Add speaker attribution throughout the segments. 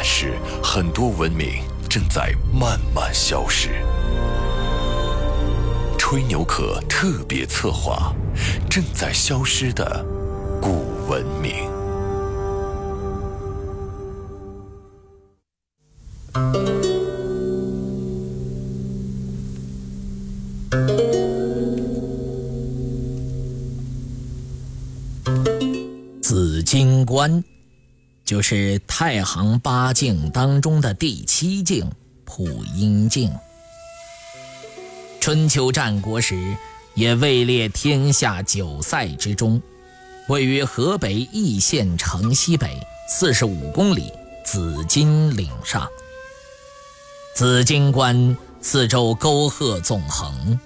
Speaker 1: 但是，很多文明正在慢慢消失。吹牛壳特别策划：正在消失的古文明。
Speaker 2: 紫金关。就是太行八境当中的第七境普阴境。春秋战国时，也位列天下九塞之中，位于河北易县城西北四十五公里紫金岭上。紫金关四周沟壑纵横，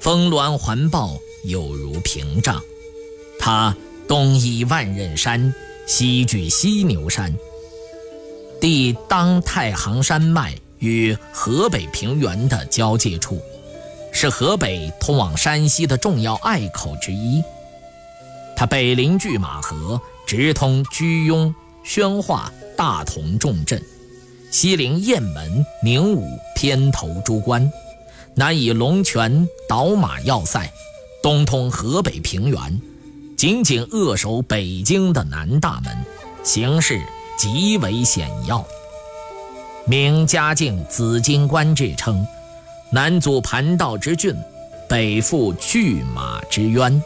Speaker 2: 峰峦环抱，有如屏障。它东依万仞山。西距犀牛山，地当太行山脉与河北平原的交界处，是河北通往山西的重要隘口之一。它北临拒马河，直通居庸、宣化、大同重镇；西临雁门、宁武、偏头诸关；南以龙泉、倒马要塞，东通河北平原。紧紧扼守北京的南大门，形势极为险要。明嘉靖紫金关之称，南阻盘道之峻，北赴拒马之渊，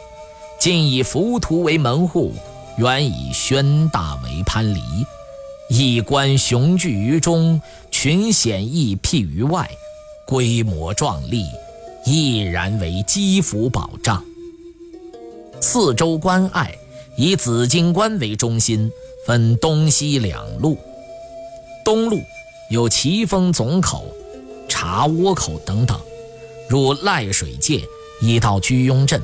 Speaker 2: 近以浮屠为门户，远以宣大为藩篱。一关雄踞于中，群险易辟于外，规模壮丽，毅然为基辅保障。四周关隘以紫荆关为中心，分东西两路。东路有奇峰总口、茶窝口等等，入赖水界，以到居庸镇；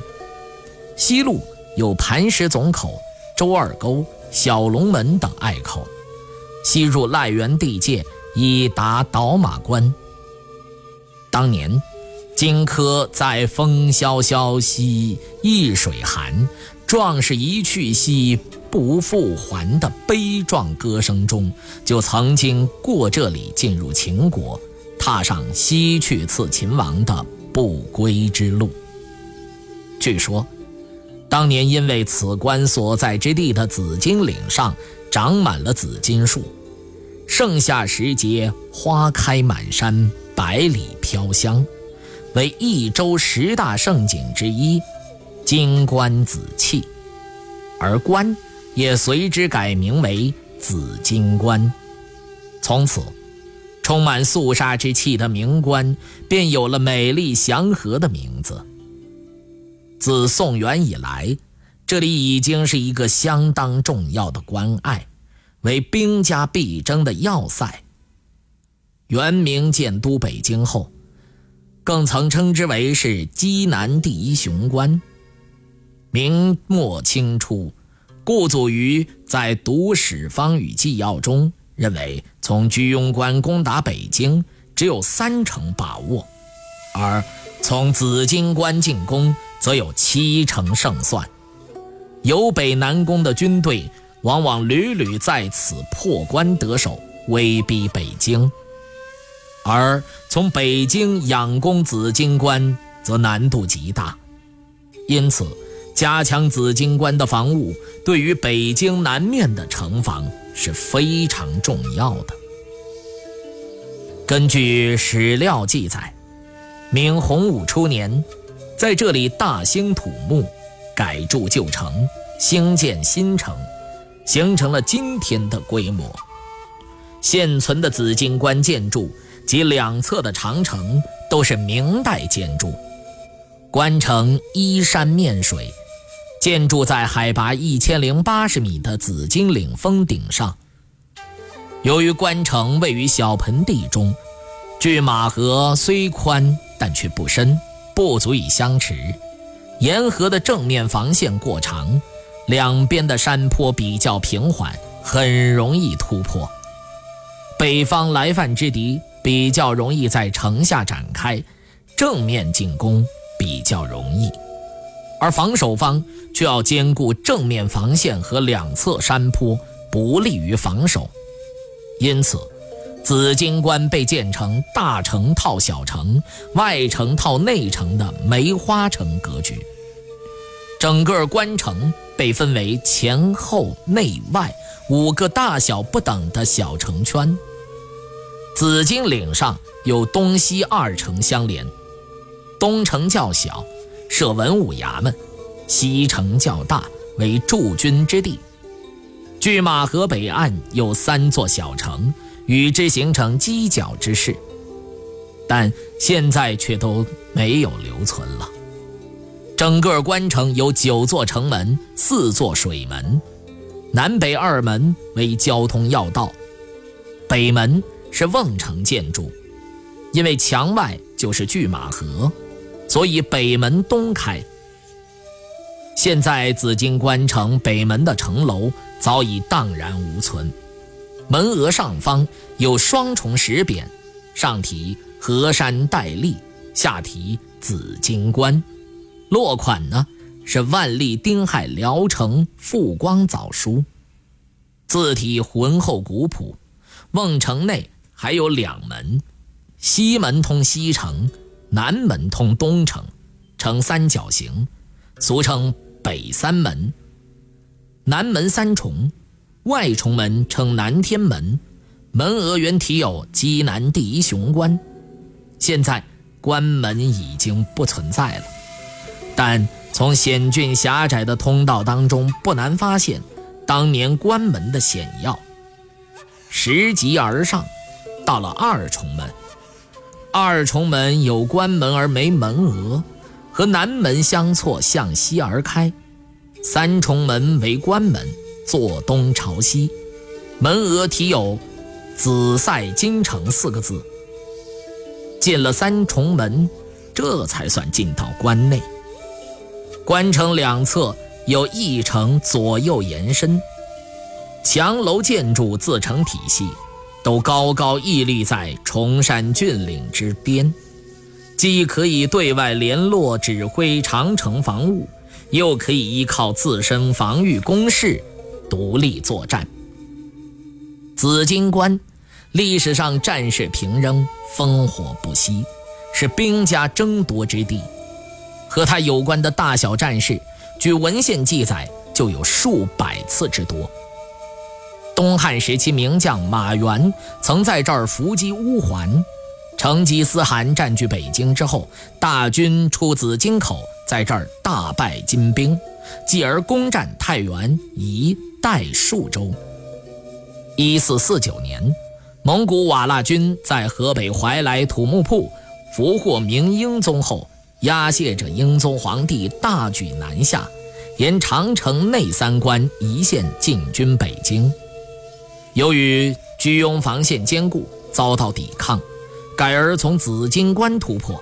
Speaker 2: 西路有磐石总口、周二沟、小龙门等隘口，西入赖源地界，以达倒马关。当年。荆轲在“风萧萧兮易水寒，壮士一去兮不复还”的悲壮歌声中，就曾经过这里进入秦国，踏上西去刺秦王的不归之路。据说，当年因为此关所在之地的紫金岭上长满了紫金树，盛夏时节花开满山，百里飘香。为益州十大胜景之一，金关紫气，而关也随之改名为紫金关。从此，充满肃杀之气的明关便有了美丽祥和的名字。自宋元以来，这里已经是一个相当重要的关隘，为兵家必争的要塞。元明建都北京后。更曾称之为是畿南第一雄关。明末清初，顾祖禹在《读史方与纪要》中认为，从居庸关攻打北京只有三成把握，而从紫金关进攻则有七成胜算。由北南攻的军队往往屡屡在此破关得手，威逼北京。而从北京仰攻紫金关，则难度极大，因此加强紫金关的防务，对于北京南面的城防是非常重要的。根据史料记载，明洪武初年，在这里大兴土木，改筑旧城，兴建新城，形成了今天的规模。现存的紫金关建筑。及两侧的长城都是明代建筑，关城依山面水，建筑在海拔一千零八十米的紫金岭峰顶上。由于关城位于小盆地中，拒马河虽宽，但却不深，不足以相持。沿河的正面防线过长，两边的山坡比较平缓，很容易突破。北方来犯之敌比较容易在城下展开，正面进攻比较容易，而防守方却要兼顾正面防线和两侧山坡，不利于防守。因此，紫金关被建成大城套小城、外城套内城的梅花城格局。整个关城被分为前后内外五个大小不等的小城圈。紫金岭上有东西二城相连，东城较小，设文武衙门；西城较大，为驻军之地。拒马河北岸有三座小城，与之形成犄角之势，但现在却都没有留存了。整个关城有九座城门，四座水门，南北二门为交通要道。北门是瓮城建筑，因为墙外就是拒马河，所以北门东开。现在紫金关城北门的城楼早已荡然无存，门额上方有双重石匾，上题“河山戴笠”，下题“紫金关”，落款呢是“万历丁亥辽城复光早书”，字体浑厚古朴。瓮城内还有两门，西门通西城，南门通东城，呈三角形，俗称。北三门，南门三重，外重门称南天门，门额原题有“济南第一雄关”。现在关门已经不存在了，但从险峻狭窄的通道当中不难发现当年关门的险要。拾级而上，到了二重门，二重门有关门而没门额。和南门相错，向西而开，三重门为关门，坐东朝西，门额题有“紫塞京城”四个字。进了三重门，这才算进到关内。关城两侧有一城左右延伸，墙楼建筑自成体系，都高高屹立在崇山峻岭之巅。既可以对外联络、指挥长城防务，又可以依靠自身防御工事独立作战。紫金关历史上战事频仍，烽火不息，是兵家争夺之地。和它有关的大小战事，据文献记载就有数百次之多。东汉时期名将马援曾在这儿伏击乌桓。成吉思汗占据北京之后，大军出紫金口，在这儿大败金兵，继而攻占太原、一、代数州。一四四九年，蒙古瓦剌军在河北怀来土木铺俘获明英宗后，押解着英宗皇帝大举南下，沿长城内三关一线进军北京。由于居庸防线坚固，遭到抵抗。改而从紫金关突破，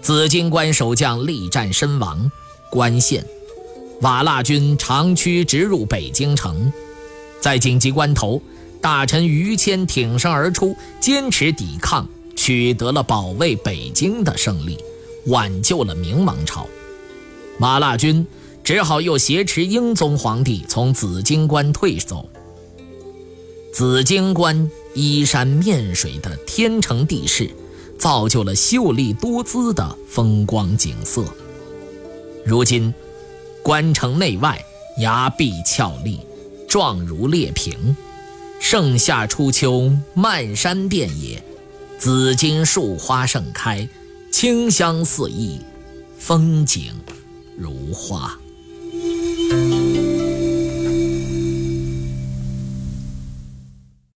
Speaker 2: 紫金关守将力战身亡，关陷，瓦剌军长驱直入北京城。在紧急关头，大臣于谦挺身而出，坚持抵抗，取得了保卫北京的胜利，挽救了明王朝。瓦剌军只好又挟持英宗皇帝从紫金关退走。紫金关。依山面水的天成地势，造就了秀丽多姿的风光景色。如今，关城内外崖壁峭立，状如裂屏。盛夏初秋，漫山遍野，紫金树花盛开，清香四溢，风景如画。